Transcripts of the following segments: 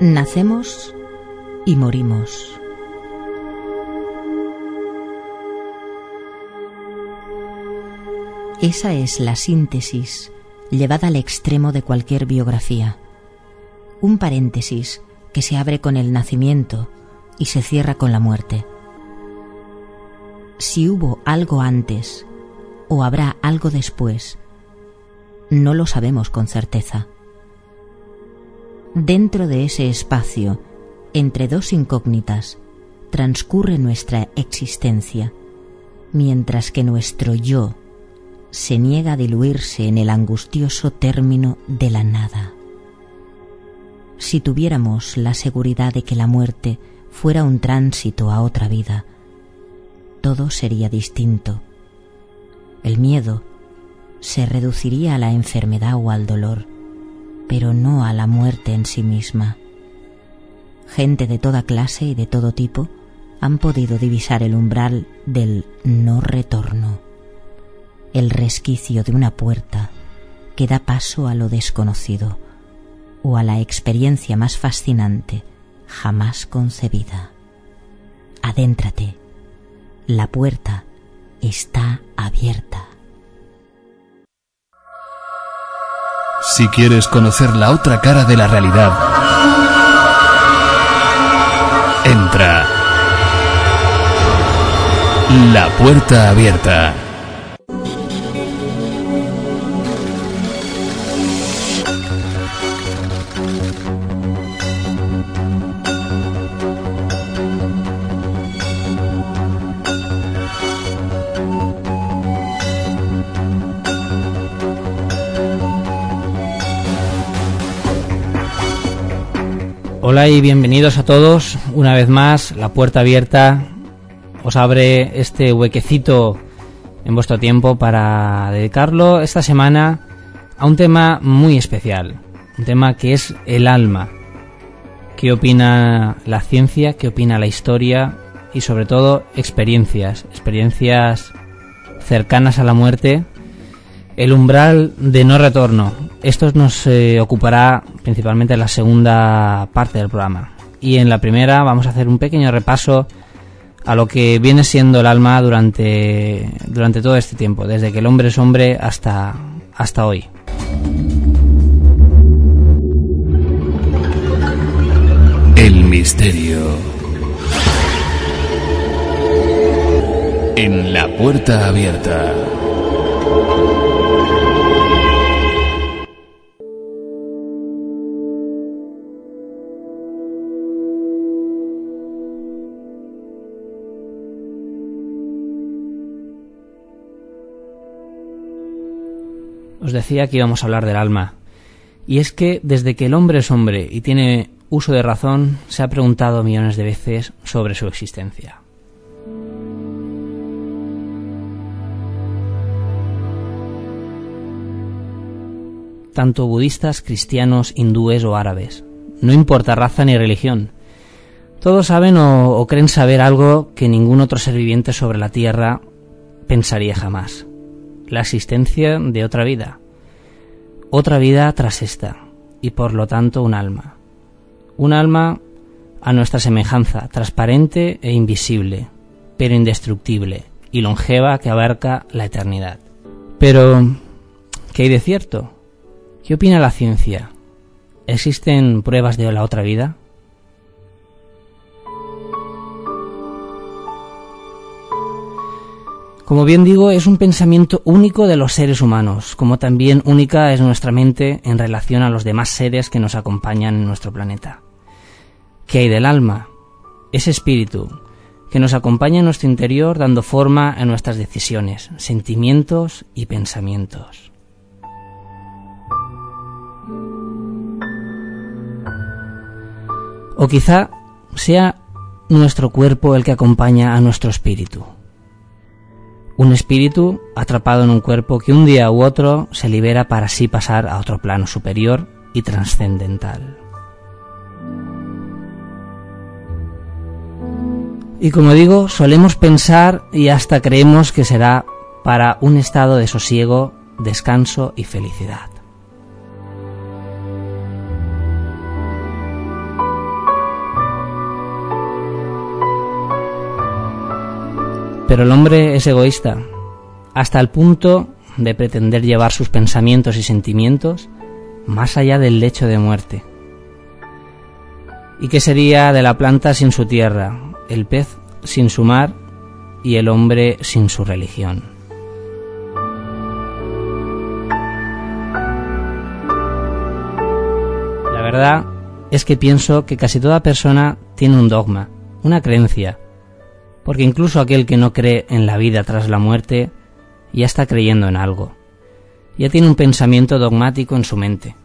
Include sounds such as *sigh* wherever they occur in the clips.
Nacemos y morimos. Esa es la síntesis llevada al extremo de cualquier biografía. Un paréntesis que se abre con el nacimiento y se cierra con la muerte. Si hubo algo antes o habrá algo después, no lo sabemos con certeza. Dentro de ese espacio, entre dos incógnitas, transcurre nuestra existencia, mientras que nuestro yo se niega a diluirse en el angustioso término de la nada. Si tuviéramos la seguridad de que la muerte fuera un tránsito a otra vida, todo sería distinto. El miedo se reduciría a la enfermedad o al dolor, pero no a la muerte en sí misma. Gente de toda clase y de todo tipo han podido divisar el umbral del no retorno, el resquicio de una puerta que da paso a lo desconocido o a la experiencia más fascinante jamás concebida. Adéntrate, la puerta está abierta. Si quieres conocer la otra cara de la realidad, entra. La puerta abierta. Hola y bienvenidos a todos. Una vez más, la puerta abierta os abre este huequecito en vuestro tiempo para dedicarlo esta semana a un tema muy especial. Un tema que es el alma. ¿Qué opina la ciencia? ¿Qué opina la historia? Y sobre todo experiencias. Experiencias cercanas a la muerte. El umbral de no retorno. Esto nos eh, ocupará principalmente en la segunda parte del programa. Y en la primera vamos a hacer un pequeño repaso a lo que viene siendo el alma durante, durante todo este tiempo, desde que el hombre es hombre hasta, hasta hoy. El misterio. En la puerta abierta. Os decía que íbamos a hablar del alma. Y es que desde que el hombre es hombre y tiene uso de razón, se ha preguntado millones de veces sobre su existencia. Tanto budistas, cristianos, hindúes o árabes. No importa raza ni religión. Todos saben o, o creen saber algo que ningún otro ser viviente sobre la Tierra pensaría jamás la existencia de otra vida, otra vida tras esta, y por lo tanto un alma. Un alma a nuestra semejanza, transparente e invisible, pero indestructible y longeva que abarca la eternidad. Pero, ¿qué hay de cierto? ¿Qué opina la ciencia? ¿Existen pruebas de la otra vida? Como bien digo, es un pensamiento único de los seres humanos, como también única es nuestra mente en relación a los demás seres que nos acompañan en nuestro planeta. ¿Qué hay del alma? Ese espíritu que nos acompaña en nuestro interior dando forma a nuestras decisiones, sentimientos y pensamientos. O quizá sea nuestro cuerpo el que acompaña a nuestro espíritu un espíritu atrapado en un cuerpo que un día u otro se libera para así pasar a otro plano superior y trascendental. Y como digo, solemos pensar y hasta creemos que será para un estado de sosiego, descanso y felicidad. Pero el hombre es egoísta, hasta el punto de pretender llevar sus pensamientos y sentimientos más allá del lecho de muerte. ¿Y qué sería de la planta sin su tierra, el pez sin su mar y el hombre sin su religión? La verdad es que pienso que casi toda persona tiene un dogma, una creencia, porque incluso aquel que no cree en la vida tras la muerte ya está creyendo en algo, ya tiene un pensamiento dogmático en su mente.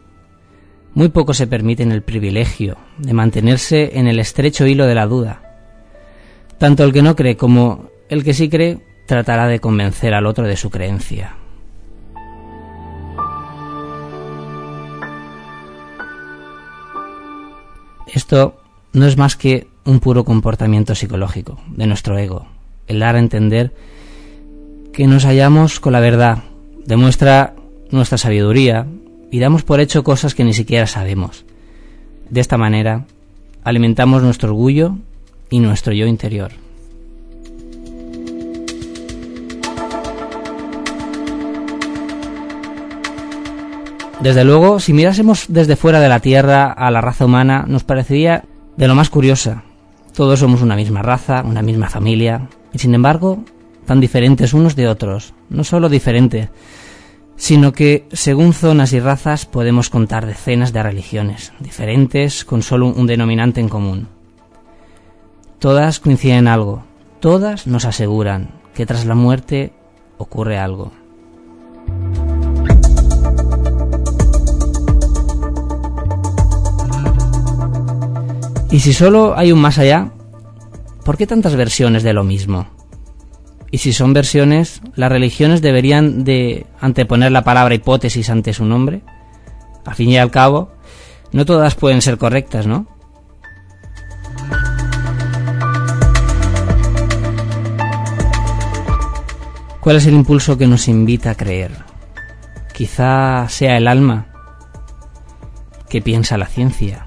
Muy pocos se permiten el privilegio de mantenerse en el estrecho hilo de la duda. Tanto el que no cree como el que sí cree tratará de convencer al otro de su creencia. Esto no es más que un puro comportamiento psicológico de nuestro ego, el dar a entender que nos hallamos con la verdad, demuestra nuestra sabiduría y damos por hecho cosas que ni siquiera sabemos. De esta manera, alimentamos nuestro orgullo y nuestro yo interior. Desde luego, si mirásemos desde fuera de la Tierra a la raza humana, nos parecería de lo más curiosa. Todos somos una misma raza, una misma familia, y sin embargo, tan diferentes unos de otros. No solo diferentes, sino que según zonas y razas podemos contar decenas de religiones diferentes con solo un denominante en común. Todas coinciden en algo, todas nos aseguran que tras la muerte ocurre algo. Y si solo hay un más allá, ¿por qué tantas versiones de lo mismo? Y si son versiones, ¿las religiones deberían de anteponer la palabra hipótesis ante su nombre? Al fin y al cabo, no todas pueden ser correctas, ¿no? ¿Cuál es el impulso que nos invita a creer? Quizá sea el alma. ¿Qué piensa la ciencia?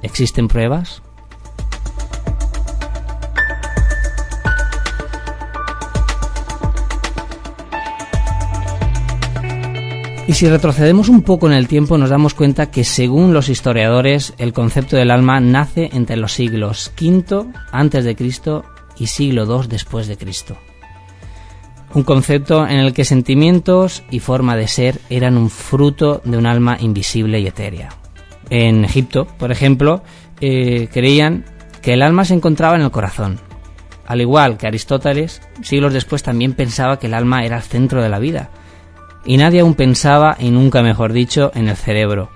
¿Existen pruebas? Y si retrocedemos un poco en el tiempo nos damos cuenta que según los historiadores el concepto del alma nace entre los siglos V antes de Cristo y siglo II después de Cristo. Un concepto en el que sentimientos y forma de ser eran un fruto de un alma invisible y etérea. En Egipto, por ejemplo, eh, creían que el alma se encontraba en el corazón. Al igual que Aristóteles, siglos después también pensaba que el alma era el centro de la vida y nadie aún pensaba, y nunca mejor dicho, en el cerebro,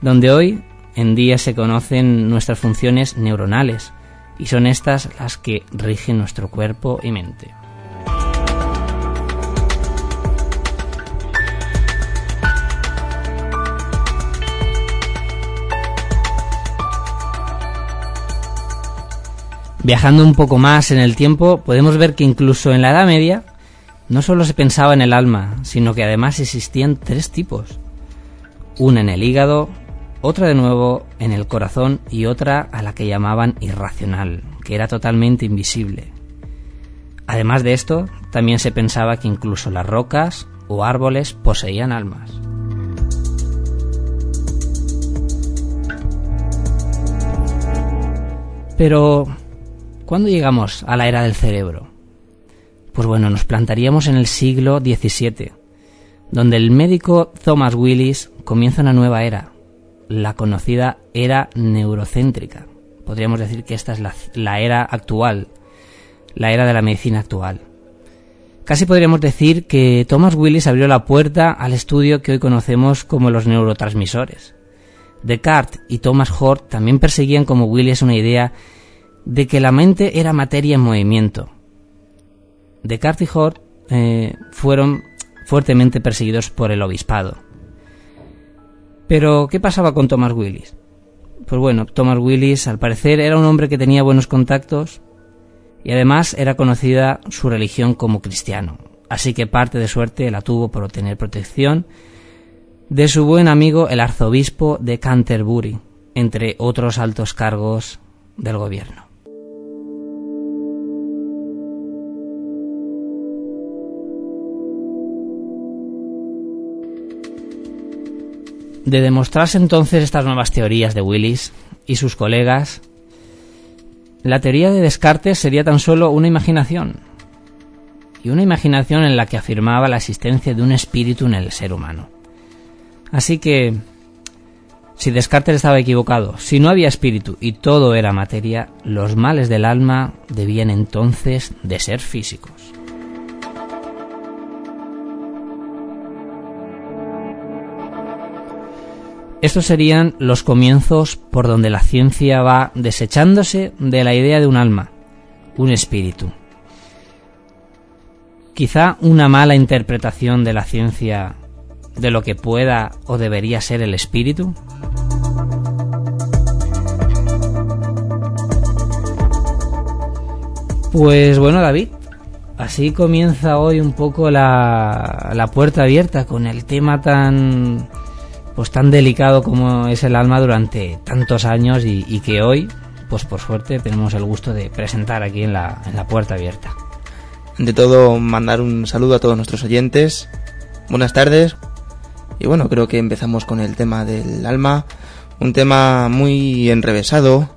donde hoy en día se conocen nuestras funciones neuronales, y son estas las que rigen nuestro cuerpo y mente. Viajando un poco más en el tiempo, podemos ver que incluso en la Edad Media no solo se pensaba en el alma, sino que además existían tres tipos. Una en el hígado, otra de nuevo en el corazón y otra a la que llamaban irracional, que era totalmente invisible. Además de esto, también se pensaba que incluso las rocas o árboles poseían almas. Pero, ¿cuándo llegamos a la era del cerebro? Pues bueno, nos plantaríamos en el siglo XVII, donde el médico Thomas Willis comienza una nueva era, la conocida era neurocéntrica. Podríamos decir que esta es la, era actual, la era de la medicina actual. Casi podríamos decir que Thomas Willis abrió la puerta al estudio que hoy conocemos como los neurotransmisores. Descartes y Thomas Hort también perseguían como Willis una idea de que la mente era materia en movimiento, Descartes y eh, fueron fuertemente perseguidos por el obispado. Pero, ¿qué pasaba con Thomas Willis? Pues bueno, Thomas Willis al parecer era un hombre que tenía buenos contactos y además era conocida su religión como cristiano. Así que parte de suerte la tuvo por obtener protección de su buen amigo el arzobispo de Canterbury, entre otros altos cargos del gobierno. De demostrarse entonces estas nuevas teorías de Willis y sus colegas, la teoría de Descartes sería tan solo una imaginación, y una imaginación en la que afirmaba la existencia de un espíritu en el ser humano. Así que, si Descartes estaba equivocado, si no había espíritu y todo era materia, los males del alma debían entonces de ser físicos. Estos serían los comienzos por donde la ciencia va desechándose de la idea de un alma, un espíritu. Quizá una mala interpretación de la ciencia de lo que pueda o debería ser el espíritu. Pues bueno, David, así comienza hoy un poco la, la puerta abierta con el tema tan pues tan delicado como es el alma durante tantos años y, que hoy, pues por suerte, tenemos el gusto de presentar aquí en la, en la puerta abierta. De todo, mandar un saludo a todos nuestros oyentes. Buenas tardes. Y bueno, creo que empezamos con el tema del alma, un tema muy enrevesado,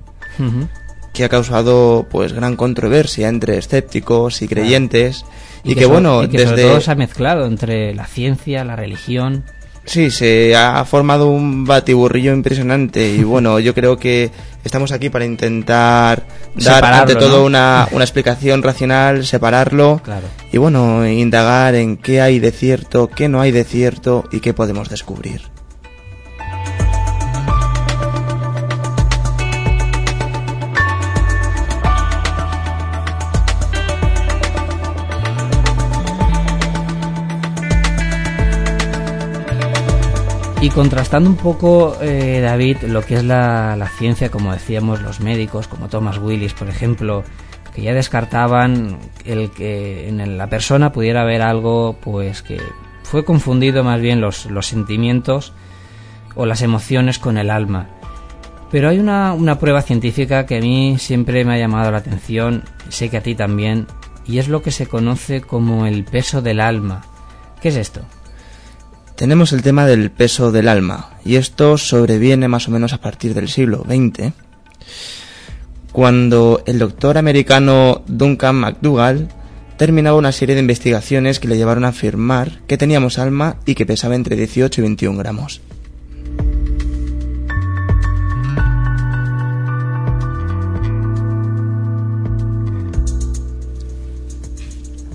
que ha causado pues gran controversia entre escépticos y creyentes y, que, bueno desde todo se ha mezclado entre la ciencia la religión Sí, se ha formado un batiburrillo impresionante y *laughs* bueno, yo creo que estamos aquí para intentar dar ante todo una, *laughs* una, explicación racional, separarlo y bueno, indagar en qué hay de cierto, qué no hay de cierto y qué podemos descubrir. Contrastando un poco, eh, David, lo que es la, ciencia, como decíamos los médicos, como Thomas Willis, por ejemplo, que ya descartaban el que en la persona pudiera haber algo, pues que fue confundido más bien los, sentimientos o las emociones con el alma. Pero hay una, una prueba científica que a mí siempre me ha llamado la atención, sé que a ti también, y es lo que se conoce como el peso del alma. ¿Qué es esto? Tenemos el tema del peso del alma, y esto sobreviene más o menos a partir del siglo XX, cuando el doctor americano Duncan McDougall terminaba una serie de investigaciones que le llevaron a afirmar que teníamos alma y que pesaba entre 18 y 21 gramos.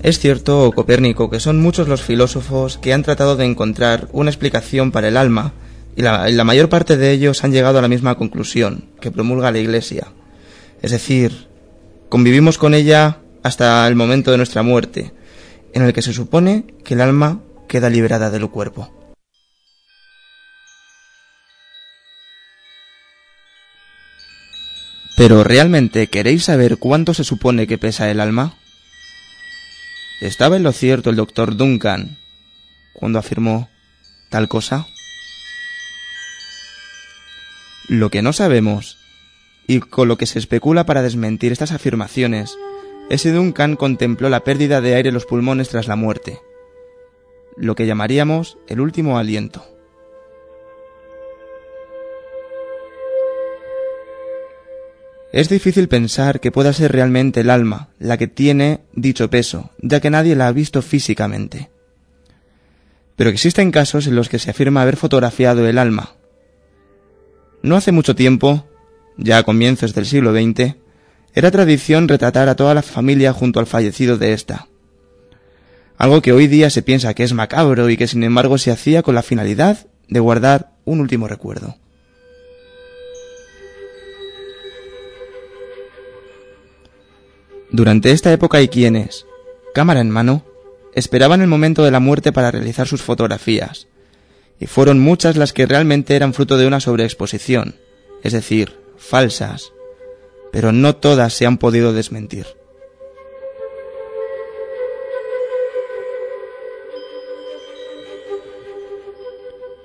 Es cierto, Copérnico, que son muchos los filósofos que han tratado de encontrar una explicación para el alma, y la, mayor parte de ellos han llegado a la misma conclusión que promulga la Iglesia. Es decir, convivimos con ella hasta el momento de nuestra muerte, en el que se supone que el alma queda liberada del cuerpo. Pero ¿realmente queréis saber cuánto se supone que pesa el alma? ¿Estaba en lo cierto el doctor Duncan cuando afirmó tal cosa? Lo que no sabemos, y con lo que se especula para desmentir estas afirmaciones, es si Duncan contempló la pérdida de aire en los pulmones tras la muerte, lo que llamaríamos el último aliento. Es difícil pensar que pueda ser realmente el alma la que tiene dicho peso, ya que nadie la ha visto físicamente. Pero existen casos en los que se afirma haber fotografiado el alma. No hace mucho tiempo, ya a comienzos del siglo XX, era tradición retratar a toda la familia junto al fallecido de ésta. Algo que hoy día se piensa que es macabro y que sin embargo se hacía con la finalidad de guardar un último recuerdo. Durante esta época hay quienes, cámara en mano, esperaban el momento de la muerte para realizar sus fotografías, y fueron muchas las que realmente eran fruto de una sobreexposición, es decir, falsas, pero no todas se han podido desmentir.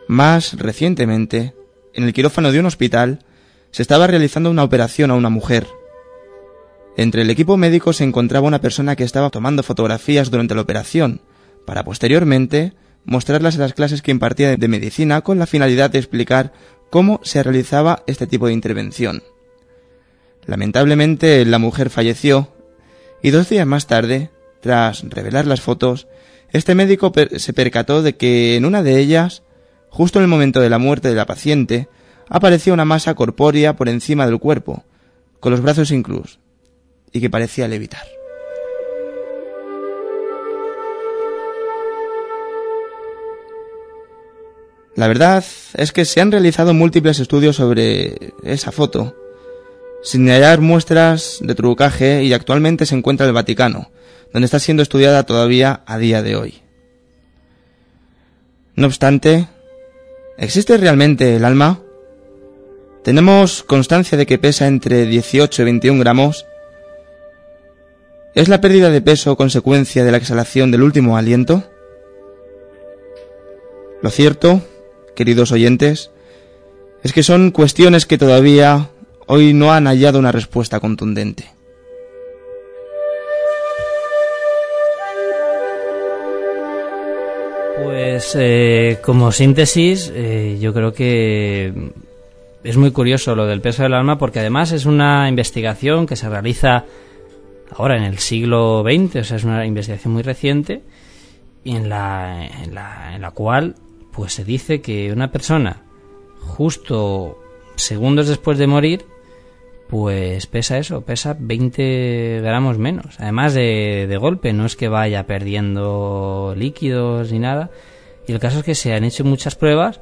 Más recientemente, en el quirófano de un hospital, se estaba realizando una operación a una mujer, entre el equipo médico se encontraba una persona que estaba tomando fotografías durante la operación, para posteriormente mostrarlas en las clases que impartía de medicina con la finalidad de explicar cómo se realizaba este tipo de intervención. Lamentablemente la mujer falleció y dos días más tarde, tras revelar las fotos, este médico se percató de que en una de ellas, justo en el momento de la muerte de la paciente, aparecía una masa corpórea por encima del cuerpo, con los brazos cruz, y que parecía levitar. La verdad es que se han realizado múltiples estudios sobre esa foto, sin hallar muestras de trucaje y actualmente se encuentra en el Vaticano, donde está siendo estudiada todavía a día de hoy. No obstante, ¿existe realmente el alma? Tenemos constancia de que pesa entre 18 y 21 gramos. ¿Es la pérdida de peso consecuencia de la exhalación del último aliento? Lo cierto, queridos oyentes, es que son cuestiones que todavía hoy no han hallado una respuesta contundente. Pues eh, como síntesis, eh, yo creo que es muy curioso lo del peso del alma porque además es una investigación que se realiza ahora en el siglo XX, o sea, es una investigación muy reciente y en la, en la, en la cual pues se dice que una persona justo segundos después de morir pues pesa eso, pesa 20 gramos menos. Además de, de, golpe, no es que vaya perdiendo líquidos ni nada. Y el caso es que se han hecho muchas pruebas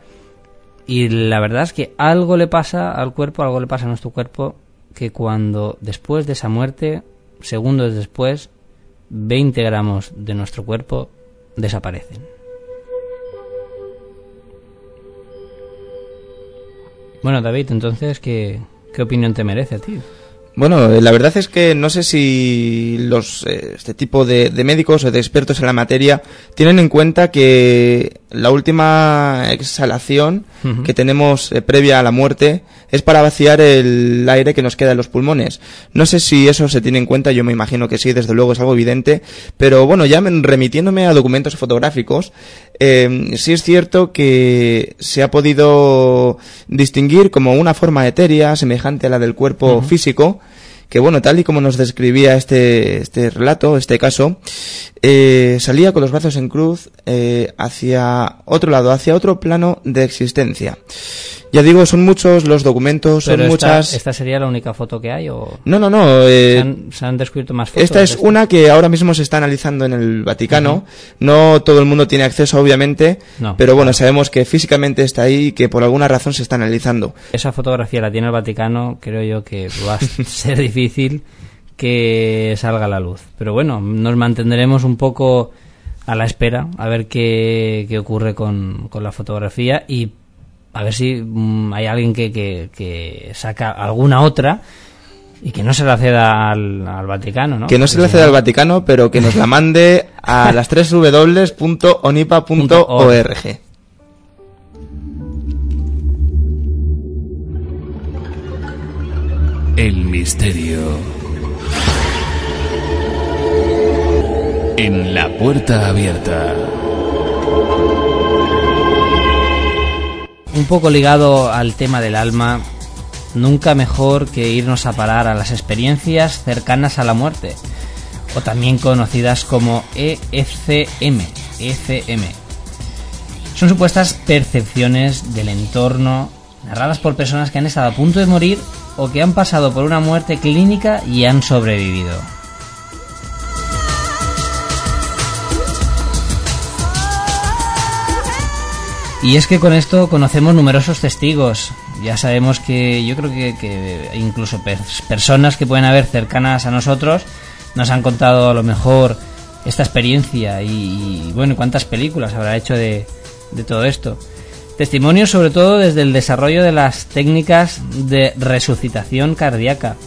y la verdad es que algo le pasa al cuerpo, algo le pasa a nuestro cuerpo, que cuando después de esa muerte, segundos después, 20 gramos de nuestro cuerpo desaparecen. Bueno, David, entonces, ¿qué, ¿Qué opinión te merece a ti? Bueno, eh, la verdad es que no sé si los eh, este tipo de, médicos o de expertos en la materia tienen en cuenta que la última exhalación que tenemos eh, previa a la muerte es para vaciar el aire que nos queda en los pulmones. No sé si eso se tiene en cuenta, yo me imagino que sí, desde luego es algo evidente, pero bueno, ya remitiéndome a documentos fotográficos, sí es cierto que se ha podido distinguir como una forma etérea semejante a la del cuerpo físico, que bueno, tal y como nos describía este, este relato, este caso, eh, salía con los brazos en cruz eh, hacia otro lado, hacia otro plano de existencia. Ya digo, son muchos los documentos, son muchas. ¿Esta sería la única foto que hay o.? No, no, no. Eh, ¿Se, han, descubierto más fotos? Esta es una que ahora mismo se está analizando en el Vaticano. No todo el mundo tiene acceso, obviamente. Pero bueno, sabemos que físicamente está ahí y que por alguna razón se está analizando. Esa fotografía la tiene el Vaticano, creo yo que va a *laughs* ser difícil que salga a la luz. Pero bueno, nos mantendremos un poco a la espera a ver qué, qué ocurre con, con la fotografía y a ver si mm, hay alguien que, que, saca alguna otra y que no se la ceda al, Vaticano, ¿no? Que no se la ceda al Vaticano, pero que nos la mande a *laughs* las tres www.onipa.org. El misterio. En la puerta abierta. Un poco ligado al tema del alma, nunca mejor que irnos a parar a las experiencias cercanas a la muerte, o también conocidas como EFM. EFM. Son supuestas percepciones del entorno narradas por personas que han estado a punto de morir o que han pasado por una muerte clínica y han sobrevivido. Y es que con esto conocemos numerosos testigos. Ya sabemos que yo creo que, incluso personas que pueden haber cercanas a nosotros nos han contado a lo mejor esta experiencia y, bueno, cuántas películas habrá hecho de, de todo esto. Testimonios sobre todo desde el desarrollo de las técnicas de resucitación cardíaca.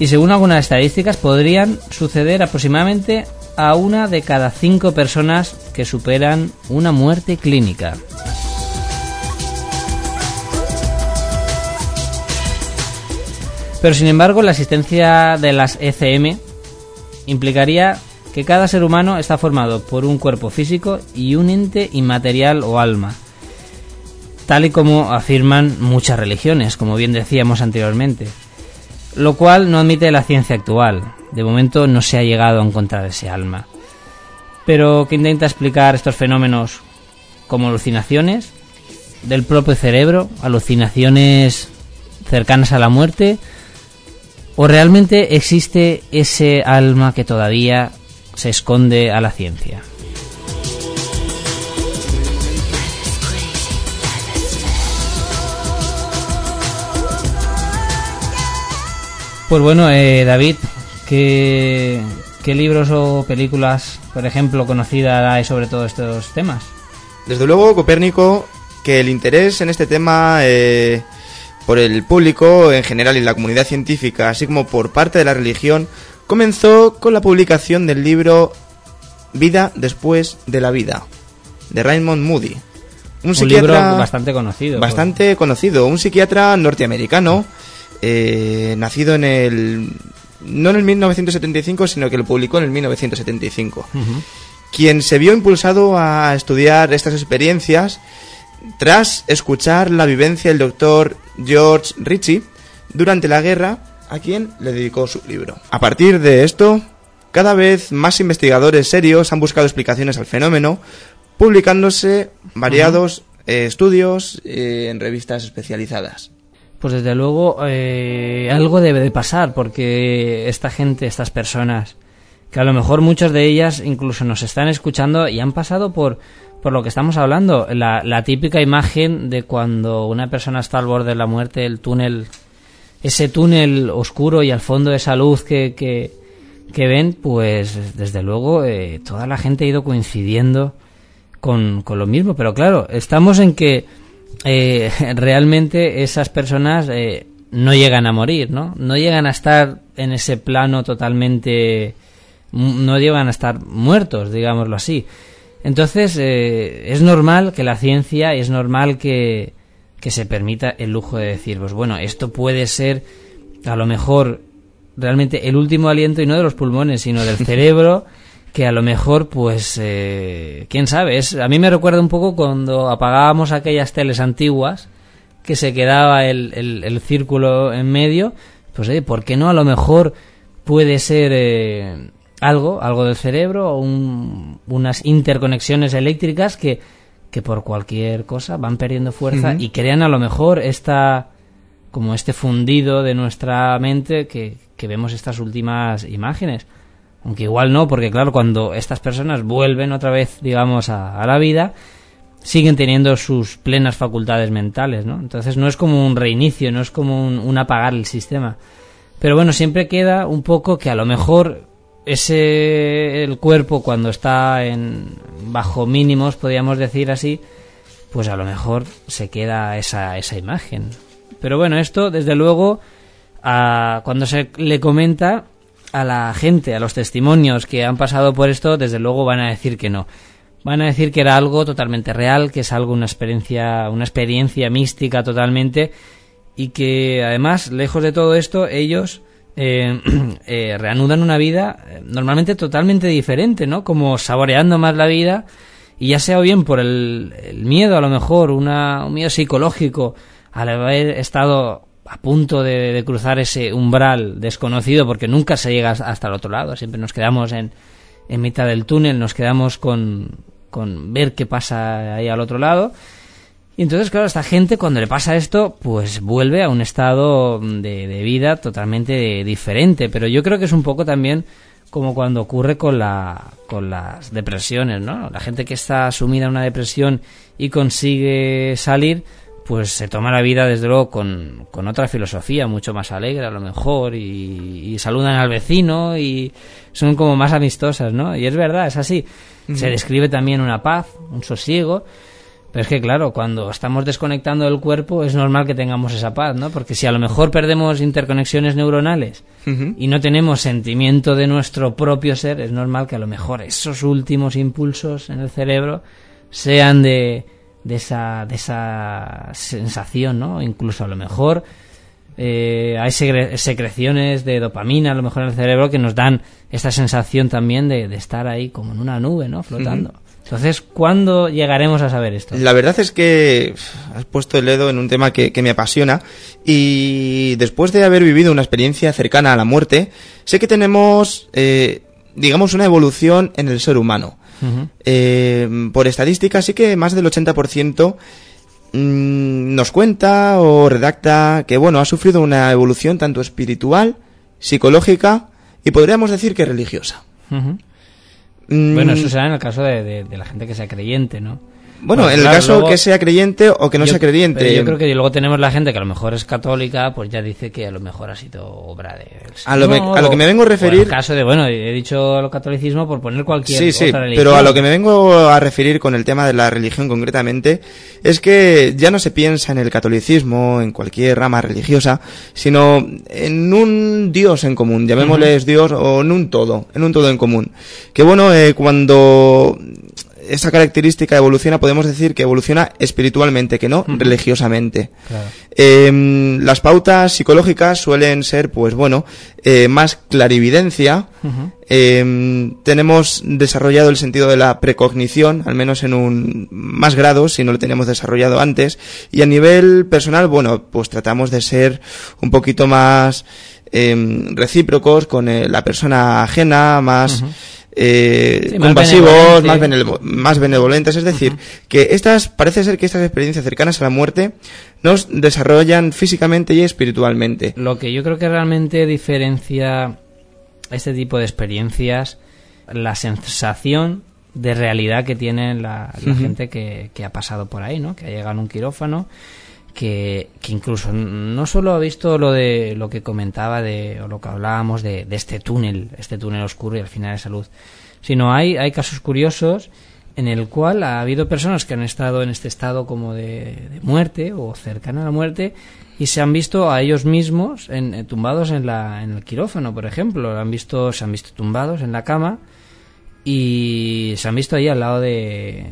Y según algunas estadísticas podrían suceder aproximadamente a una de cada cinco personas que superan una muerte clínica. Pero sin embargo, la existencia de las ECM implicaría que cada ser humano está formado por un cuerpo físico y un ente inmaterial o alma, tal y como afirman muchas religiones, como bien decíamos anteriormente, lo cual no admite la ciencia actual. De momento no se ha llegado a encontrar ese alma. Pero que intenta explicar estos fenómenos como alucinaciones del propio cerebro, alucinaciones cercanas a la muerte, o realmente existe ese alma que todavía se esconde a la ciencia. Pues bueno, eh, David, ¿qué, ¿qué libros o películas, por ejemplo, conocidas hay sobre todos estos temas? Desde luego, Copérnico, que el interés en este tema eh, por el público en general y la comunidad científica, así como por parte de la religión, comenzó con la publicación del libro Vida después de la vida, de Raymond Moody. Un, psiquiatra libro bastante conocido. Bastante conocido, un psiquiatra norteamericano, eh, nacido en el... no en el 1975, sino que lo publicó en el 1975. Quien se vio impulsado a estudiar estas experiencias tras escuchar la vivencia del doctor George Ritchie durante la guerra a quien le dedicó su libro. A partir de esto, cada vez más investigadores serios han buscado explicaciones al fenómeno, publicándose variados eh, estudios eh, en revistas especializadas. Pues desde luego eh, algo debe de pasar porque esta gente, estas personas, que a lo mejor muchas de ellas incluso nos están escuchando y han pasado por, por lo que estamos hablando, la, la típica imagen de cuando una persona está al borde de la muerte, el túnel ese túnel oscuro y al fondo esa luz que, que, ven, pues desde luego eh, toda la gente ha ido coincidiendo con, con, lo mismo. Pero claro, estamos en que eh, *laughs* realmente esas personas eh, no llegan a morir, ¿no? No llegan a estar en ese plano totalmente... no llegan a estar muertos, digámoslo así. Entonces, es normal que la ciencia, es normal que, que se permita el lujo de decir, pues bueno, esto puede ser a lo mejor realmente el último aliento y no de los pulmones, sino del *laughs* cerebro, que a lo mejor, pues, eh, quién sabe, es, a mí me recuerda un poco cuando apagábamos aquellas teles antiguas, que se quedaba el, el, círculo en medio, pues, oye, ¿por qué no a lo mejor puede ser eh, algo, algo del cerebro, o unas interconexiones eléctricas que que por cualquier cosa van perdiendo fuerza y crean a lo mejor esta como este fundido de nuestra mente que, que vemos estas últimas imágenes. Aunque igual no, porque claro, cuando estas personas vuelven otra vez, digamos, a, la vida, siguen teniendo sus plenas facultades mentales, ¿no? Entonces no es como un reinicio, no es como un, un apagar el sistema. Pero bueno, siempre queda un poco que a lo mejor ese el cuerpo cuando está en bajo mínimos podríamos decir así pues a lo mejor se queda esa, esa imagen pero bueno esto desde luego a, cuando se le comenta a la gente a los testimonios que han pasado por esto desde luego van a decir que no van a decir que era algo totalmente real que es algo una experiencia una experiencia mística totalmente y que además lejos de todo esto ellos eh, *clears throat* eh, reanudan una vida eh, normalmente totalmente diferente, ¿no? Como saboreando más la vida y ya sea bien por el, miedo, a lo mejor, una, un miedo psicológico al haber estado a punto de, cruzar ese umbral desconocido porque nunca se llega hasta el otro lado, siempre nos quedamos en, en mitad del túnel, nos quedamos con, con ver qué pasa ahí al otro lado y entonces, claro, esta gente cuando le pasa esto, pues vuelve a un estado de, vida totalmente diferente. Pero yo creo que es un poco también como cuando ocurre con, la, con las depresiones, ¿no? La gente que está sumida en una depresión y consigue salir, pues se toma la vida desde luego con, con otra filosofía, mucho más alegre a lo mejor, y, saludan al vecino y son como más amistosas, ¿no? Y es verdad, es así. Se describe también una paz, un sosiego, pero es que, claro, cuando estamos desconectando del cuerpo es normal que tengamos esa paz, ¿no? Porque si a lo mejor perdemos interconexiones neuronales y no tenemos sentimiento de nuestro propio ser, es normal que a lo mejor esos últimos impulsos en el cerebro sean de, de, esa, de esa sensación, ¿no? Incluso a lo mejor eh, hay secreciones de dopamina a lo mejor en el cerebro que nos dan esta sensación también de, estar ahí como en una nube, ¿no? Flotando. Entonces, ¿cuándo llegaremos a saber esto? La verdad es que has puesto el dedo en un tema que, me apasiona y después de haber vivido una experiencia cercana a la muerte, sé que tenemos, eh, digamos, una evolución en el ser humano. Eh, por estadística, sí que más del 80% Mm, nos cuenta o redacta que, bueno, ha sufrido una evolución tanto espiritual, psicológica y podríamos decir que religiosa. Mm. Bueno, eso será en el caso de, de, la gente que sea creyente, ¿no? Bueno, en el caso que sea creyente o que no sea creyente. yo creo que luego tenemos la gente que a lo mejor es católica, pues ya dice que a lo mejor ha sido obra de. A lo, a lo que me vengo a referir. En el caso de, bueno, he dicho lo catolicismo por poner cualquier sí, sí, Pero a lo que me vengo a referir con el tema de la religión concretamente es que ya no se piensa en el catolicismo, en cualquier rama religiosa, sino en un Dios en común, llamémosles Dios, o en un todo, en un todo en común. Que bueno, eh, cuando esa característica evoluciona, podemos decir que evoluciona espiritualmente, que no religiosamente. Em, las pautas psicológicas suelen ser, pues bueno, eh, más clarividencia. Em, tenemos desarrollado el sentido de la precognición, al menos en un más grado, si no lo teníamos desarrollado antes. Y a nivel personal, bueno, pues tratamos de ser un poquito más em, recíprocos con eh, la persona ajena, más eh, compasivos, más, más, benevolentes. Es decir, que estas, parece ser que estas experiencias cercanas a la muerte nos desarrollan físicamente y espiritualmente. Lo que yo creo que realmente diferencia este tipo de experiencias, la sensación de realidad que tiene la, gente que, que, ha pasado por ahí, ¿no? Que ha llegado a un quirófano que, incluso no solo ha visto lo de lo que comentaba de o lo que hablábamos de, este túnel, este túnel oscuro y al final de salud, sino hay, hay casos curiosos en el cual ha habido personas que han estado en este estado como de, muerte o cercana a la muerte y se han visto a ellos mismos en, tumbados en, la, en el quirófano, por ejemplo, han visto, se han visto tumbados en la cama y se han visto ahí al lado de,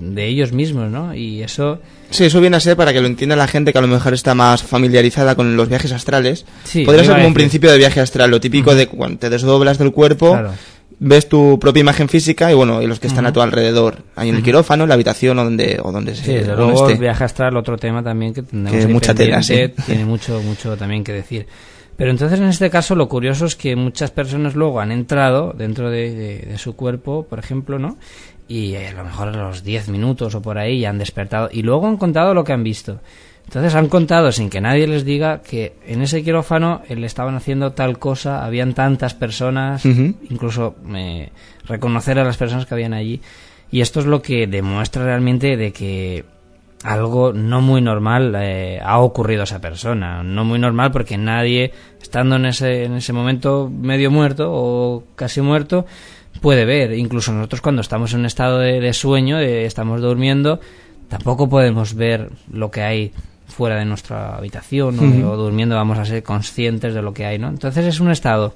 de, ellos mismos, ¿no? Y eso... Sí, eso viene a ser para que lo entienda la gente que a lo mejor está más familiarizada con los viajes astrales. Podría ser como un principio de viaje astral, lo típico de cuando te desdoblas del cuerpo, ves tu propia imagen física y bueno, y los que están a tu alrededor, ahí en el quirófano, en la habitación o donde, o donde sí, se luego el viaje astral, otro tema también que, que mucha tela, tiene mucho, mucho también que decir. Pero entonces en este caso lo curioso es que muchas personas luego han entrado dentro de, su cuerpo, por ejemplo, ¿no? Y a lo mejor a los 10 minutos o por ahí ya han despertado y luego han contado lo que han visto. Entonces han contado sin que nadie les diga que en ese quirófano le estaban haciendo tal cosa, habían tantas personas, incluso eh, reconocer a las personas que habían allí. Y esto es lo que demuestra realmente de que algo no muy normal eh, ha ocurrido a esa persona. No muy normal porque nadie, estando en ese, en ese momento medio muerto o casi muerto, puede ver. Incluso nosotros cuando estamos en un estado de, sueño, estamos durmiendo, tampoco podemos ver lo que hay fuera de nuestra habitación o, durmiendo vamos a ser conscientes de lo que hay, ¿no? Entonces es un estado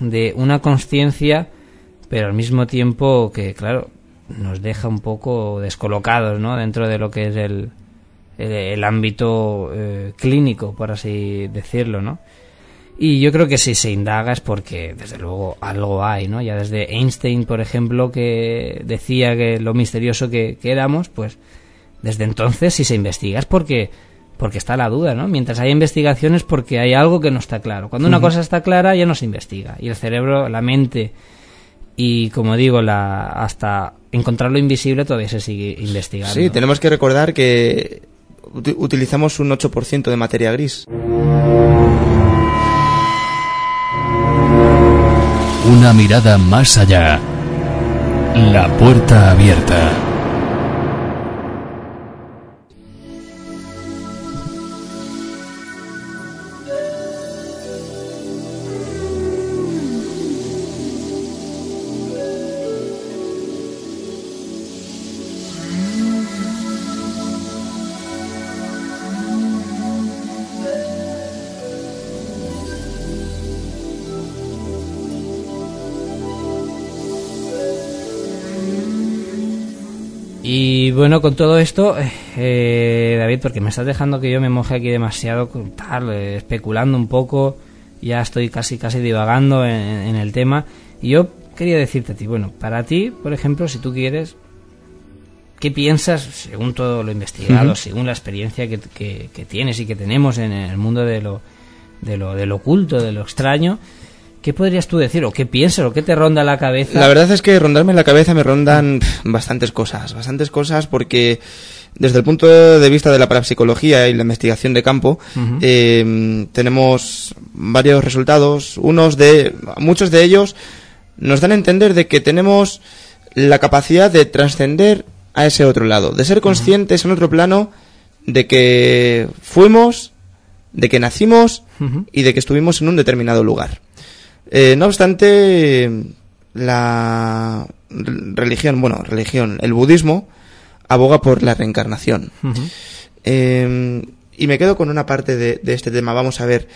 de una conciencia, pero al mismo tiempo que, claro, nos deja un poco descolocados ¿no? dentro de lo que es el, el, ámbito eh, clínico, por así decirlo, ¿no? Y yo creo que si se indaga es porque, desde luego, algo hay, ¿no? Ya desde Einstein, por ejemplo, que decía que lo misterioso que, éramos, pues desde entonces, si se investiga es porque, porque está la duda, ¿no? Mientras hay investigaciones porque hay algo que no está claro. Cuando una cosa está clara, ya no se investiga. Y el cerebro, la mente y, como digo, la, hasta encontrar lo invisible todavía se sigue investigando. Sí, tenemos que recordar que utilizamos un 8% de materia gris. Una mirada más allá. La puerta abierta. Bueno, con todo esto, eh, David, porque me estás dejando que yo me moje aquí demasiado, tal, eh, especulando un poco, ya estoy casi casi divagando en, el tema. Y yo quería decirte a ti, bueno, para ti, por ejemplo, si tú quieres, ¿qué piensas, según todo lo investigado, según la experiencia que, que, tienes y que tenemos en el mundo de lo, de lo, de lo oculto, de lo extraño? ¿Qué podrías tú decir o qué piensas o qué te ronda la cabeza? La verdad es que rondarme la cabeza me rondan bastantes cosas, bastantes cosas porque desde el punto de vista de la parapsicología y la investigación de campo em, tenemos varios resultados, unos de muchos de ellos nos dan a entender de que tenemos la capacidad de trascender a ese otro lado, de ser conscientes en otro plano de que fuimos, de que nacimos y de que estuvimos en un determinado lugar. Eh, no obstante, la religión, bueno, religión, el budismo aboga por la reencarnación. Eh, y me quedo con una parte de, este tema. Vamos a ver.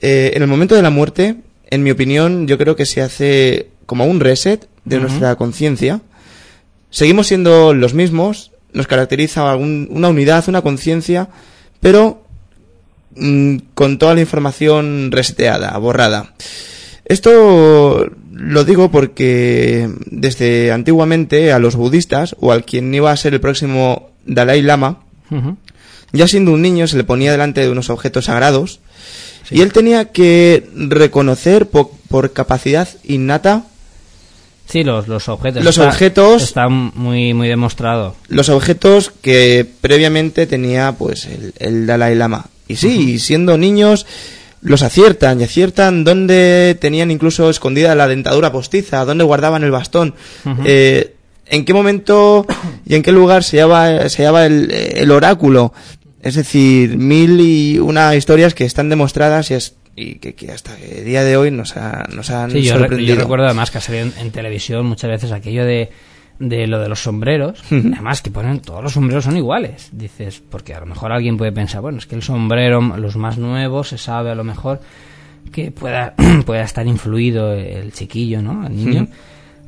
Eh, en el momento de la muerte, en mi opinión, yo creo que se hace como un reset de nuestra conciencia. Seguimos siendo los mismos, nos caracteriza una unidad, una conciencia, pero mm, con toda la información reseteada, borrada. Esto lo digo porque desde antiguamente a los budistas o al quien iba a ser el próximo Dalai Lama, ya siendo un niño se le ponía delante de unos objetos sagrados y él tenía que reconocer por, capacidad innata Sí, los, los objetos. Los objetos. Está muy, muy demostrado. Los objetos que previamente tenía, pues, el, Dalai Lama. Y sí, siendo niños, los aciertan y aciertan dónde tenían incluso escondida la dentadura postiza, dónde guardaban el bastón, eh, en qué momento y en qué lugar se hallaba, se el, oráculo. Es decir, mil y una historias que están demostradas y, es, y que, hasta el día de hoy nos, ha, nos han sí, yo, yo recuerdo además que ha salido en televisión muchas veces aquello de de lo de los sombreros, además que ponen todos los sombreros son iguales, dices, porque a lo mejor alguien puede pensar, bueno, es que el sombrero, los más nuevos, se sabe a lo mejor que pueda, *clears throat* pueda estar influido el chiquillo, ¿no? El niño.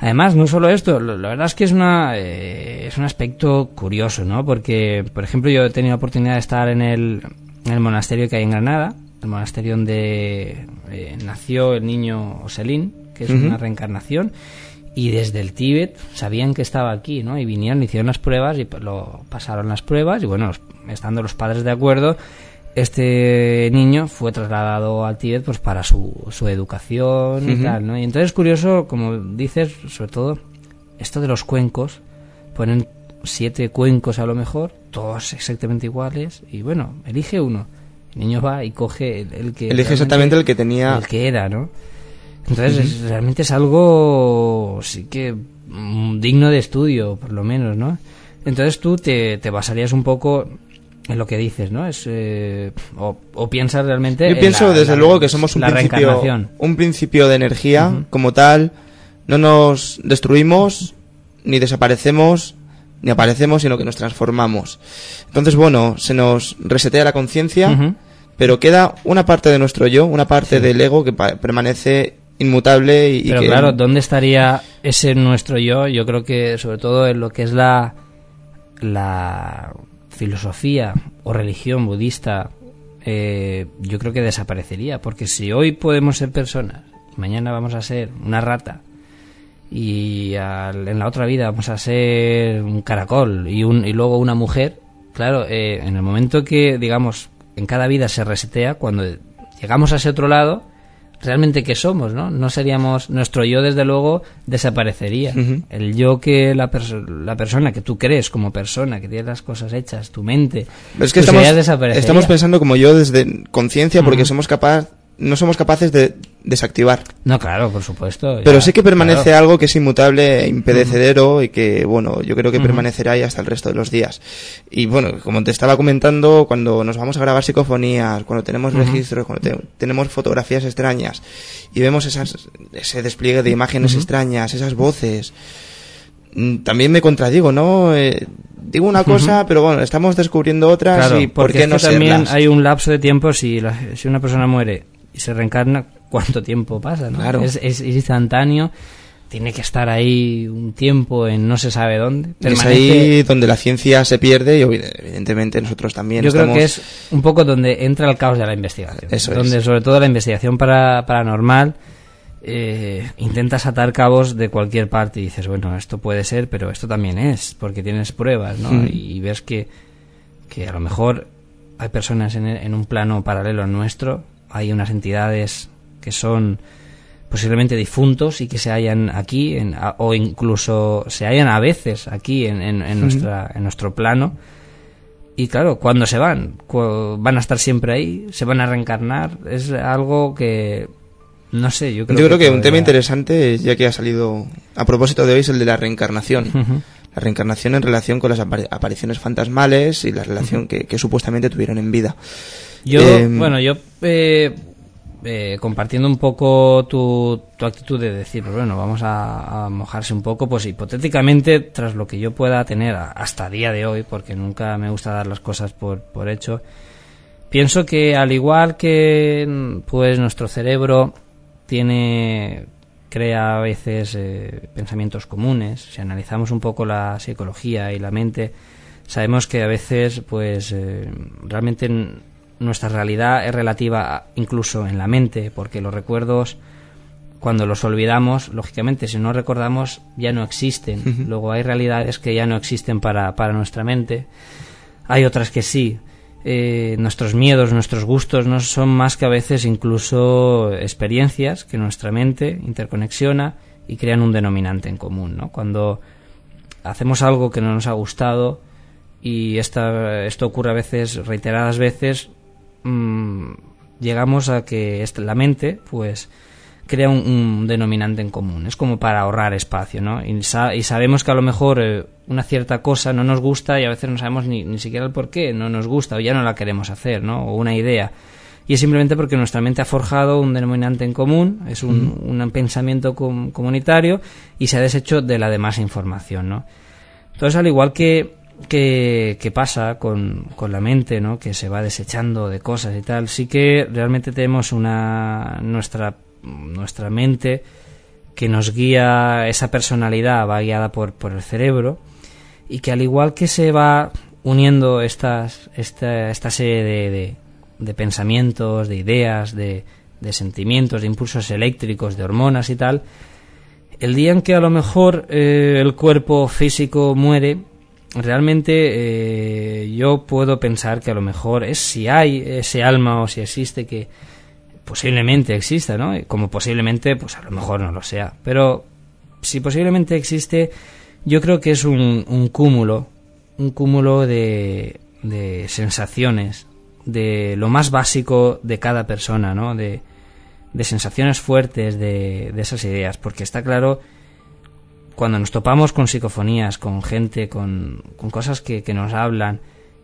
Además, no solo esto, la verdad es que es una eh, es un aspecto curioso, ¿no? Porque, por ejemplo, yo he tenido la oportunidad de estar en el, en el monasterio que hay en Granada, el monasterio donde eh, nació el niño Oselín, que es una reencarnación, y desde el Tíbet sabían que estaba aquí, ¿no? Y vinieron, hicieron las pruebas y lo pasaron las pruebas y bueno, estando los padres de acuerdo, este niño fue trasladado al Tíbet pues para su, su educación y tal, ¿no? Y entonces es curioso, como dices, sobre todo esto de los cuencos, ponen siete cuencos a lo mejor, todos exactamente iguales y bueno, elige uno. El niño va y coge el, que elige exactamente el que tenía el que era, ¿no? Entonces, realmente es algo, sí que, mm, digno de estudio, por lo menos, ¿no? Entonces tú te, te basarías un poco en lo que dices, ¿no? Es, eh, o, piensas realmente. Yo pienso, desde luego, que somos un principio, un principio de energía como tal. No nos destruimos, ni desaparecemos, ni aparecemos, sino que nos transformamos. Entonces, bueno, se nos resetea la conciencia, pero queda una parte de nuestro yo, una parte del ego que permanece inmutable y, pero claro dónde estaría ese nuestro yo yo creo que sobre todo en lo que es la la filosofía o religión budista eh, yo creo que desaparecería. Porque si hoy podemos ser personas mañana vamos a ser una rata y en la otra vida vamos a ser un caracol y, un, y luego una mujer claro eh, en el momento que digamos en cada vida se resetea cuando llegamos a ese otro lado realmente qué somos, ¿no? No seríamos, nuestro yo desde luego desaparecería. El yo que la, la persona que tú crees como persona, que tiene las cosas hechas, tu mente, es que estamos, estamos pensando como yo desde conciencia porque somos capaces no somos capaces de desactivar. No, claro, por supuesto. Pero sí que permanece algo que es inmutable, e impedecedero y que, bueno, yo creo que permanecerá ahí hasta el resto de los días. Y bueno, como te estaba comentando, cuando nos vamos a grabar psicofonías, cuando tenemos registros, cuando tenemos fotografías extrañas y vemos esas, ese despliegue de imágenes extrañas, esas voces, mm, también me contradigo, ¿no? Eh, digo una cosa, pero bueno, estamos descubriendo otras y por qué no también hay un lapso de tiempo si, si una persona muere y se reencarna, ¿cuánto tiempo pasa? ¿no? Claro. Es, instantáneo. tiene que estar ahí un tiempo en no se sabe dónde. Es ahí donde la ciencia se pierde y evidentemente nosotros también Yo creo que es un poco donde entra el caos de la investigación. Eso donde sobre todo la investigación para, paranormal eh, intentas atar cabos de cualquier parte y dices, bueno, esto puede ser, pero esto también es, porque tienes pruebas, ¿no? Mm. Y, ves que, que a lo mejor hay personas en, en un plano paralelo al nuestro, hay unas entidades que son posiblemente difuntos y que se hayan aquí en, o incluso se hayan a veces aquí en, en- en nuestra, en nuestro plano. Y claro, cuando se van? ¿Van a estar siempre ahí? ¿Se van a reencarnar? Es algo que... No sé, yo creo Yo creo que un tema interesante, ya que ha salido a propósito de hoy, es el de la reencarnación. La reencarnación en relación con las apari- apariciones fantasmales y la relación que, que supuestamente tuvieron en vida. Yo, Em, bueno, yo eh, eh, compartiendo un poco tu, tu actitud de decir, pues bueno, vamos a, a mojarse un poco, pues hipotéticamente, tras lo que yo pueda tener hasta día de hoy, porque nunca me gusta dar las cosas por, por hecho, pienso que al igual que pues nuestro cerebro tiene crea a veces eh, pensamientos comunes si analizamos un poco la psicología y la mente sabemos que a veces pues eh, realmente nuestra realidad es relativa incluso en la mente porque los recuerdos cuando los olvidamos lógicamente si no recordamos ya no existen. Luego hay realidades que ya no existen para, para nuestra mente. Hay otras que sí. Eh, nuestros miedos, nuestros gustos no son más que a veces incluso experiencias que nuestra mente interconexiona y crean un denominante en común, ¿no? Cuando hacemos algo que no nos ha gustado y esta, esto ocurre a veces, reiteradas veces, mm, llegamos a que la mente, pues, crea un, un denominante en común. Es como para ahorrar espacio, ¿no? Y, sa- y sabemos que a lo mejor eh, una cierta cosa no nos gusta y a veces no sabemos ni, ni siquiera el por qué no nos gusta o ya no la queremos hacer, ¿no? O una idea. Y es simplemente porque nuestra mente ha forjado un denominante en común, es un, un pensamiento com- comunitario y se ha deshecho de la demás información, ¿no? Entonces, al igual que, que, pasa con, con la mente, ¿no? Que se va desechando de cosas y tal, sí que realmente tenemos una, nuestra, nuestra mente que nos guía, esa personalidad va guiada por, por el cerebro y que al igual que se va uniendo estas, esta, esta serie de, de, de pensamientos, de ideas, de, de sentimientos, de impulsos eléctricos, de hormonas y tal, el día en que a lo mejor eh, el cuerpo físico muere, realmente eh, yo puedo pensar que a lo mejor es si hay ese alma o si existe que posiblemente exista, ¿no? Como posiblemente, pues a lo mejor no lo sea. Pero si posiblemente existe, yo creo que es un, un cúmulo, un cúmulo de, de sensaciones, de lo más básico de cada persona, ¿no? De, de sensaciones fuertes de, de esas ideas, porque está claro cuando nos topamos con psicofonías, con gente, con, con cosas que, que nos hablan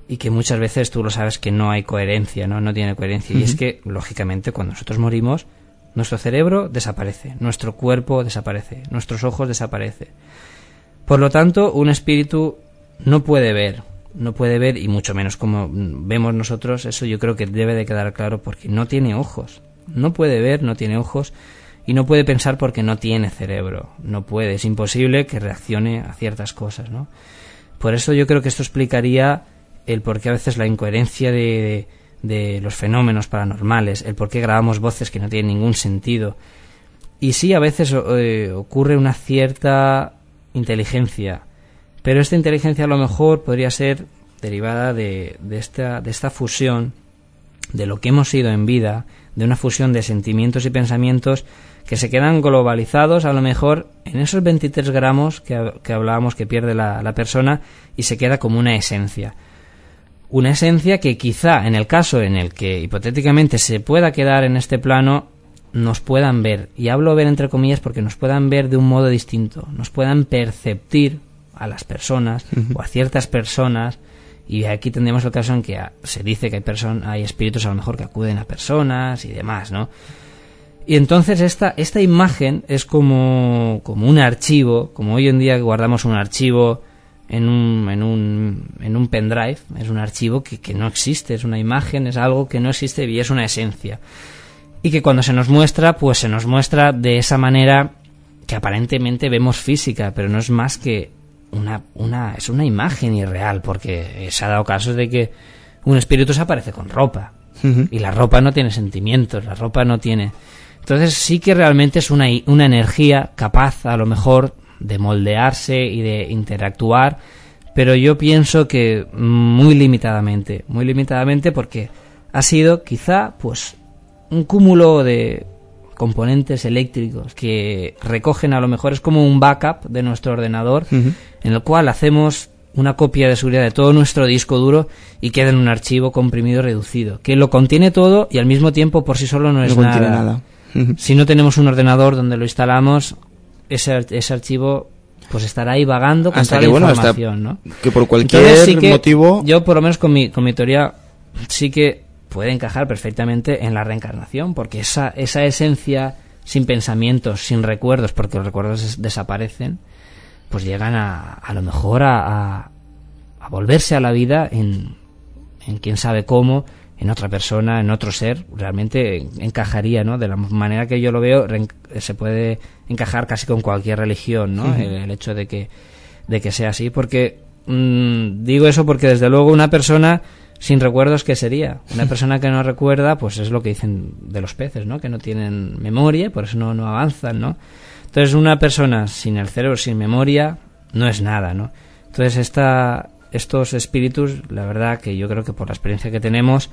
y que muchas veces tú lo sabes que no hay coherencia, ¿no? No tiene coherencia. Y es que, lógicamente, cuando nosotros morimos, nuestro cerebro desaparece, nuestro cuerpo desaparece, nuestros ojos desaparecen. Por lo tanto, un espíritu no puede ver, no puede ver y mucho menos como vemos nosotros, eso yo creo que debe de quedar claro porque no tiene ojos. No puede ver, no tiene ojos y no puede pensar porque no tiene cerebro. No puede, es imposible que reaccione a ciertas cosas, ¿no? Por eso yo creo que esto explicaría el por qué a veces la incoherencia de, de los fenómenos paranormales, el por qué grabamos voces que no tienen ningún sentido. Y sí, a veces eh, ocurre una cierta inteligencia, pero esta inteligencia a lo mejor podría ser derivada de, de, esta, de esta fusión de lo que hemos sido en vida, de una fusión de sentimientos y pensamientos que se quedan globalizados a lo mejor en esos 23 gramos que, que hablábamos que pierde la, la persona y se queda como una esencia. Una esencia que quizá en el caso en el que hipotéticamente se pueda quedar en este plano nos puedan ver, y hablo ver entre comillas porque nos puedan ver de un modo distinto, nos puedan perceptir a las personas o a ciertas personas y aquí tendríamos el caso en que se dice que hay, hay espíritus a lo mejor que acuden a personas y demás, ¿no? Y entonces esta, esta imagen es como, como un archivo, como hoy en día guardamos un archivo en un, en un, en un pendrive, es un archivo que, que no existe, es una imagen, es algo que no existe y es una esencia. Y que cuando se nos muestra, pues se nos muestra de esa manera que aparentemente vemos física, pero no es más que una, una, es una imagen irreal, porque se ha dado casos de que un espíritu se aparece con ropa, y la ropa no tiene sentimientos, la ropa no tiene... Entonces sí que realmente es una, una energía capaz a lo mejor de moldearse y de interactuar, pero yo pienso que muy limitadamente, muy limitadamente porque ha sido quizá pues un cúmulo de componentes eléctricos que recogen a lo mejor es como un backup de nuestro ordenador en el cual hacemos una copia de seguridad de todo nuestro disco duro y queda en un archivo comprimido reducido que lo contiene todo y al mismo tiempo por sí solo no es nada. Si no tenemos un ordenador donde lo instalamos, ese, ese archivo pues estará ahí vagando con hasta que, la información, ¿no? Que por cualquier motivo... Yo, por lo menos con mi, con mi teoría, sí que puede encajar perfectamente en la reencarnación, porque esa, esa esencia sin pensamientos, sin recuerdos, porque los recuerdos desaparecen, pues llegan a, a lo mejor a, a, a volverse a la vida en, en quién sabe cómo, en otra persona, en otro ser, realmente encajaría, ¿no? De la manera que yo lo veo, se puede encajar casi con cualquier religión, ¿no? el, hecho de que, de que sea así, porque mmm, digo eso porque desde luego una persona sin recuerdos, ¿qué sería? Una *laughs* persona que no recuerda, pues es lo que dicen de los peces, ¿no? Que no tienen memoria, por eso no, no avanzan, ¿no? Entonces una persona sin el cerebro, sin memoria, no es nada, ¿no? Entonces esta, estos espíritus, la verdad que yo creo que por la experiencia que tenemos,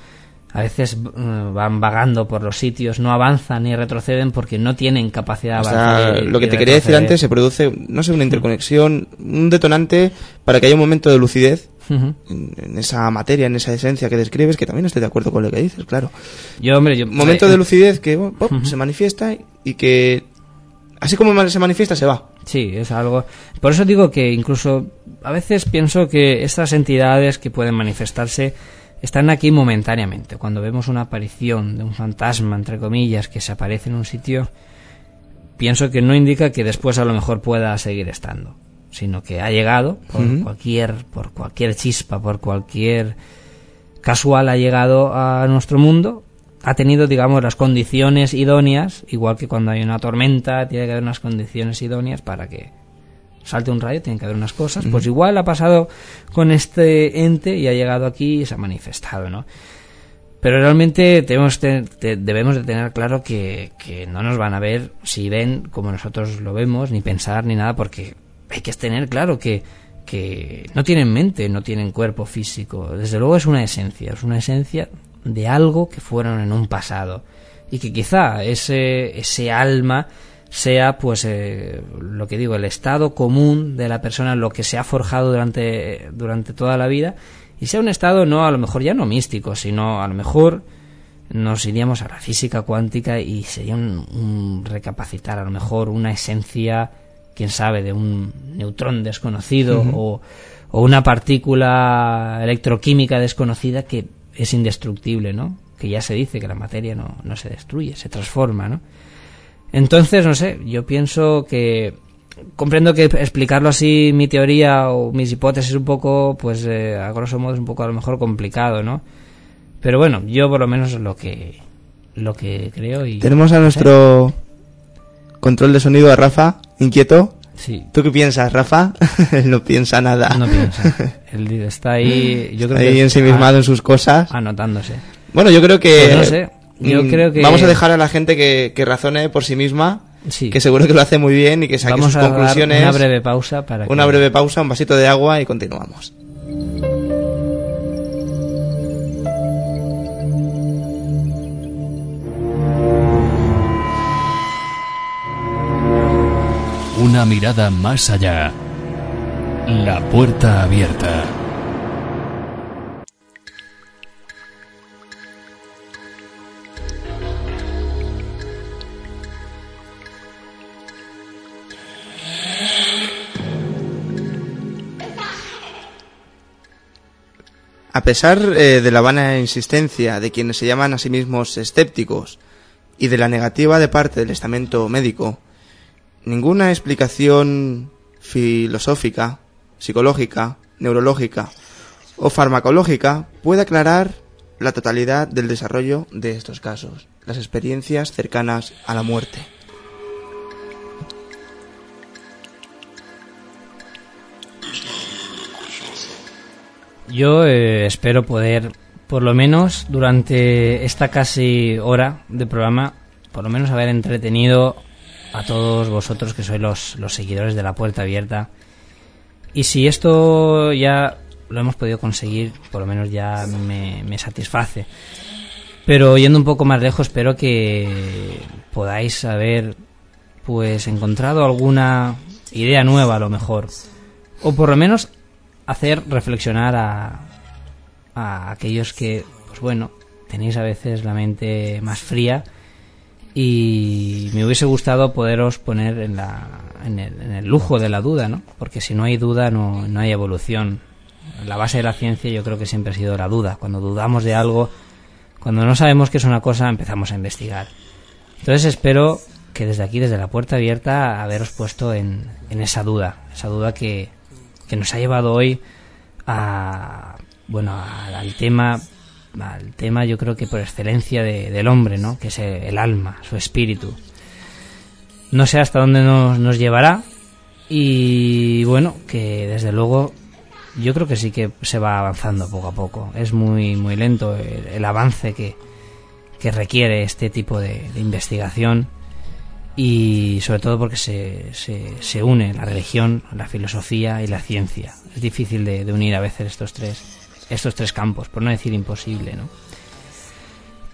a veces uh, van vagando por los sitios, no avanzan ni retroceden porque no tienen capacidad de avanzar. O sea, lo que te quería decir antes, se produce, no sé, una interconexión, un detonante para que haya un momento de lucidez uh -huh. en, en, esa materia, en esa esencia que describes, que también estoy de acuerdo con lo que dices, claro. Yo, hombre, yo, momento de lucidez que oh, uh -huh. se manifiesta y que así como se manifiesta se va. Sí, es algo. Por eso digo que incluso a veces pienso que estas entidades que pueden manifestarse están aquí momentáneamente. Cuando vemos una aparición de un fantasma, entre comillas, que se aparece en un sitio, pienso que no indica que después a lo mejor pueda seguir estando, sino que ha llegado por uh -huh. cualquier, por cualquier chispa, por cualquier casual ha llegado a nuestro mundo, ha tenido, digamos, las condiciones idóneas, igual que cuando hay una tormenta, tiene que haber unas condiciones idóneas para que salte un rayo, tienen que haber unas cosas. Pues igual ha pasado con este ente y ha llegado aquí y se ha manifestado, ¿no? Pero realmente tenemos te, te, debemos de tener claro que, que, no nos van a ver si ven como nosotros lo vemos, ni pensar ni nada, porque hay que tener claro que, que no tienen mente, no tienen cuerpo físico. Desde luego es una esencia, es una esencia de algo que fueron en un pasado. Y que quizá ese, ese alma sea pues eh, lo que digo el estado común de la persona lo que se ha forjado durante durante toda la vida y sea un estado no a lo mejor ya no místico sino a lo mejor nos iríamos a la física cuántica y sería un, un recapacitar a lo mejor una esencia quién sabe de un neutrón desconocido uh -huh. o, o una partícula electroquímica desconocida que es indestructible no que ya se dice que la materia no, no se destruye se transforma no entonces, no sé, yo pienso que comprendo que explicarlo así, mi teoría o mis hipótesis un poco, pues eh, a grosso modo es un poco a lo mejor complicado, ¿no? Pero bueno, yo por lo menos lo que lo que creo y tenemos a nuestro control de sonido a Rafa inquieto. Sí. ¿Tú qué piensas, Rafa? *laughs* Él no piensa nada. No piensa. *laughs* Él está ahí, yo creo ahí que ensimismado en sus cosas. Anotándose. Bueno, yo creo que pues no sé. Yo creo que... Vamos a dejar a la gente que, que razone por sí misma, sí. que seguro que lo hace muy bien y que saque Vamos sus a conclusiones. una breve pausa para Una que... breve pausa, un vasito de agua y continuamos. Una mirada más allá. La puerta abierta. A pesar eh, de la vana insistencia de quienes se llaman a sí mismos escépticos y de la negativa de parte del estamento médico, ninguna explicación filosófica, psicológica, neurológica o farmacológica puede aclarar la totalidad del desarrollo de estos casos, las experiencias cercanas a la muerte. Yo eh, espero poder, por lo menos durante esta casi hora de programa, por lo menos haber entretenido a todos vosotros que sois los, los seguidores de la puerta abierta. Y si esto ya lo hemos podido conseguir, por lo menos ya me, me satisface. Pero yendo un poco más lejos, espero que podáis haber pues encontrado alguna idea nueva a lo mejor. O por lo menos hacer reflexionar a, a aquellos que, pues bueno, tenéis a veces la mente más fría y me hubiese gustado poderos poner en, la, en, el, en el lujo de la duda, ¿no? Porque si no hay duda no, no hay evolución. La base de la ciencia yo creo que siempre ha sido la duda. Cuando dudamos de algo, cuando no sabemos qué es una cosa, empezamos a investigar. Entonces espero que desde aquí, desde la puerta abierta, haberos puesto en, en esa duda, esa duda que, que nos ha llevado hoy a, bueno, al, tema, al tema yo creo que por excelencia de- del hombre, ¿no? Que es el, alma, su espíritu. No sé hasta dónde nos, nos llevará y bueno, que desde luego yo creo que sí que se va avanzando poco a poco. Es muy, muy lento el, avance que, que requiere este tipo de investigación y sobre todo porque se, se, se une la religión, la filosofía y la ciencia. Es difícil de, unir a veces estos tres, estos tres campos, por no decir imposible, ¿no?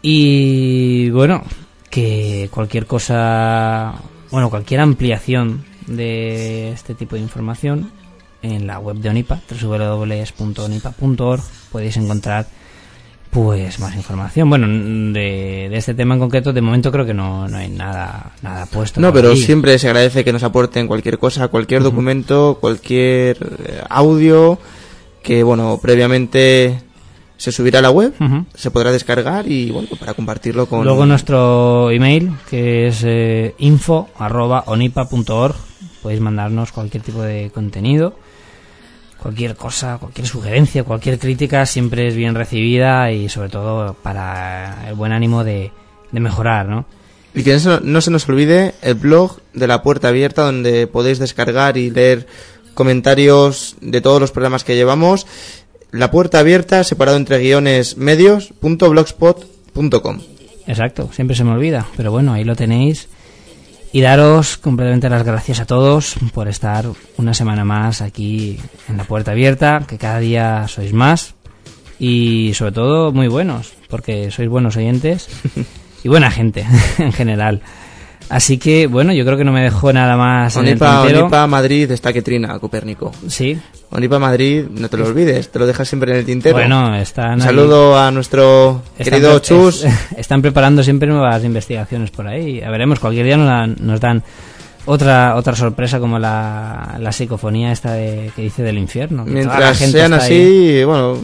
Y bueno, que cualquier cosa, bueno, cualquier ampliación de este tipo de información en la web de Onipa, www.onipa.org, podéis encontrar pues más información. Bueno, de, de este tema en concreto, de momento creo que no, no hay nada, nada puesto. No, pero siempre se agradece que nos aporten cualquier cosa, cualquier documento, cualquier eh, audio que, bueno, previamente se subirá a la web, se podrá descargar y, bueno, para compartirlo con... Luego nuestro email, que es eh, info.onipa.org, podéis mandarnos cualquier tipo de contenido, cualquier cosa, cualquier sugerencia, cualquier crítica, siempre es bien recibida y sobre todo para el buen ánimo de, de mejorar, ¿no? Y que no se, no se nos olvide el blog de la puerta abierta donde podéis descargar y leer comentarios de todos los programas que llevamos. La puerta abierta separado entre guiones medios punto blogspot.com. Exacto, siempre se me olvida, pero bueno, ahí lo tenéis. Y daros completamente las gracias a todos por estar una semana más aquí en la puerta abierta, que cada día sois más y sobre todo muy buenos, porque sois buenos oyentes *laughs* y buena gente *laughs* en general. Así que bueno, yo creo que no me dejo nada más en el Onipa, tintero. Onipa Madrid está Quetrina, Copérnico. Sí, Onipa Madrid, no te lo olvides, te lo dejas siempre en el tintero. bueno, están Un ahí- saludo a nuestro Están querido Chus. es- *laughs* están preparando siempre nuevas investigaciones por ahí. A veremos, cualquier día nos dan, nos dan otra otra sorpresa como la, la psicofonía esta de, que dice del infierno. Mientras sean ahí. así, bueno,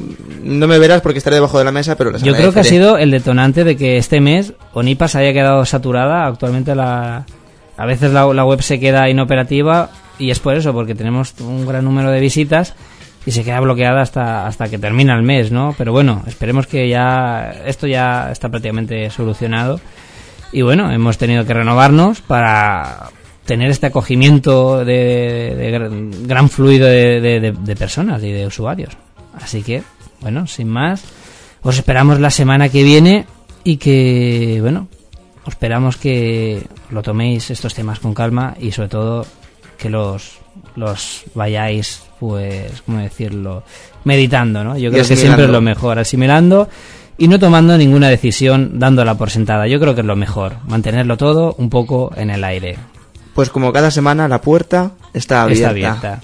no me verás porque estaré debajo de la mesa, pero les Yo creo que ha sido el detonante de que este mes Onipa se haya quedado saturada. Actualmente la, a veces la, la web se queda inoperativa y es por eso, porque tenemos un gran número de visitas y se queda bloqueada hasta, hasta que termina el mes, ¿no? Pero bueno, esperemos que ya esto ya está prácticamente solucionado. Y bueno, hemos tenido que renovarnos para tener este acogimiento de, de gran, gran fluido de, de- de- de personas y de usuarios. Así que, bueno, sin más, os esperamos la semana que viene y que, bueno, esperamos que lo toméis estos temas con calma y sobre todo que los, los vayáis, pues, ¿cómo decirlo? Meditando, ¿no? Yo creo que siempre es lo mejor, asimilando y no tomando ninguna decisión dándola por sentada. Yo creo que es lo mejor, mantenerlo todo un poco en el aire. Pues como cada semana la puerta está abierta. Está abierta.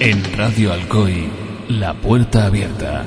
En Radio Alcoy, la puerta abierta.